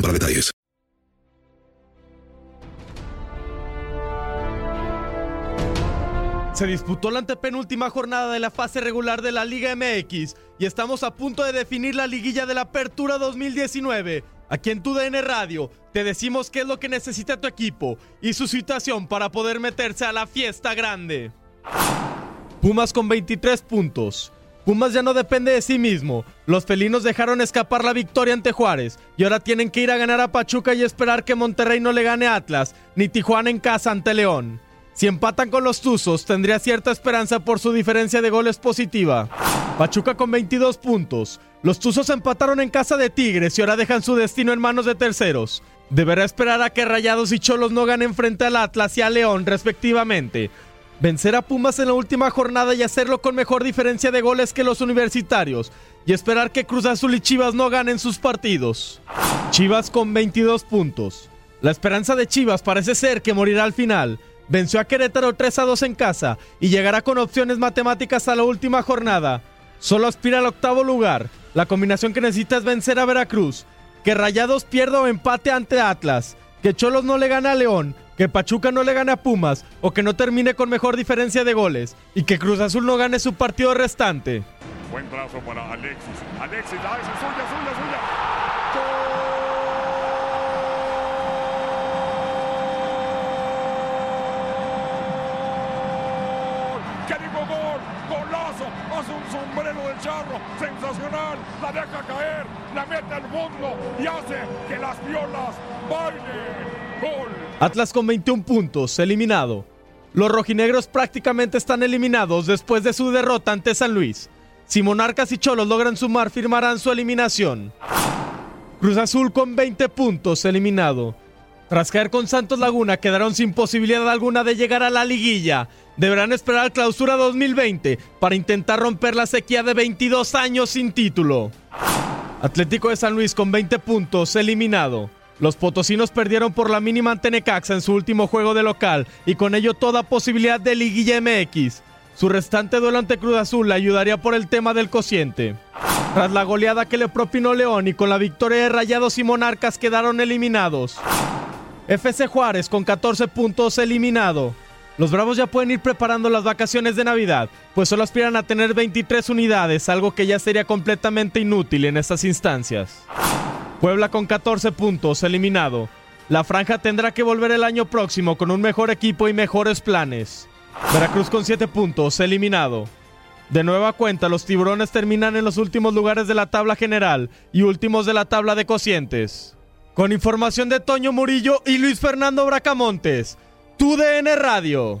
para detalles. Se disputó la antepenúltima jornada de la fase regular de la Liga MX y estamos a punto de definir la liguilla de la Apertura 2019. Aquí en tu DN Radio te decimos qué es lo que necesita tu equipo y su situación para poder meterse a la fiesta grande. Pumas con 23 puntos. Pumas ya no depende de sí mismo. Los felinos dejaron escapar la victoria ante Juárez y ahora tienen que ir a ganar a Pachuca y esperar que Monterrey no le gane a Atlas, ni Tijuana en casa ante León. Si empatan con los Tuzos, tendría cierta esperanza por su diferencia de goles positiva. Pachuca con 22 puntos. Los Tuzos empataron en casa de Tigres y ahora dejan su destino en manos de terceros. Deberá esperar a que Rayados y Cholos no ganen frente al Atlas y a León, respectivamente. Vencer a Pumas en la última jornada y hacerlo con mejor diferencia de goles que los universitarios. Y esperar que Cruz Azul y Chivas no ganen sus partidos. Chivas con 22 puntos. La esperanza de Chivas parece ser que morirá al final. Venció a Querétaro 3 a 2 en casa y llegará con opciones matemáticas a la última jornada. Solo aspira al octavo lugar. La combinación que necesita es vencer a Veracruz. Que Rayados pierda o empate ante Atlas. Que Cholos no le gane a León. Que Pachuca no le gane a Pumas. O que no termine con mejor diferencia de goles. Y que Cruz Azul no gane su partido restante. Buen trazo para Alexis. Alexis, la hace suya, suya, suya. ¡Qué gol! ¡Golazo! Hace un sombrero del charro. Sensacional. La deja caer. Y hace que las violas bailen. ¡Gol! Atlas con 21 puntos, eliminado. Los rojinegros prácticamente están eliminados después de su derrota ante San Luis. Si Monarcas y Cholos logran sumar, firmarán su eliminación. Cruz Azul con 20 puntos, eliminado. Tras caer con Santos Laguna, quedaron sin posibilidad alguna de llegar a la liguilla. Deberán esperar clausura 2020 para intentar romper la sequía de 22 años sin título. Atlético de San Luis con 20 puntos, eliminado. Los potosinos perdieron por la mínima ante Necaxa en su último juego de local y con ello toda posibilidad de liguilla MX. Su restante duelo ante Cruz Azul le ayudaría por el tema del cociente. Tras la goleada que le propinó León y con la victoria de Rayados y Monarcas quedaron eliminados. FC Juárez con 14 puntos eliminado. Los Bravos ya pueden ir preparando las vacaciones de Navidad, pues solo aspiran a tener 23 unidades, algo que ya sería completamente inútil en estas instancias. Puebla con 14 puntos eliminado. La franja tendrá que volver el año próximo con un mejor equipo y mejores planes. Veracruz con 7 puntos eliminado. De nueva cuenta, los tiburones terminan en los últimos lugares de la tabla general y últimos de la tabla de cocientes. Con información de Toño Murillo y Luis Fernando Bracamontes, tu DN Radio.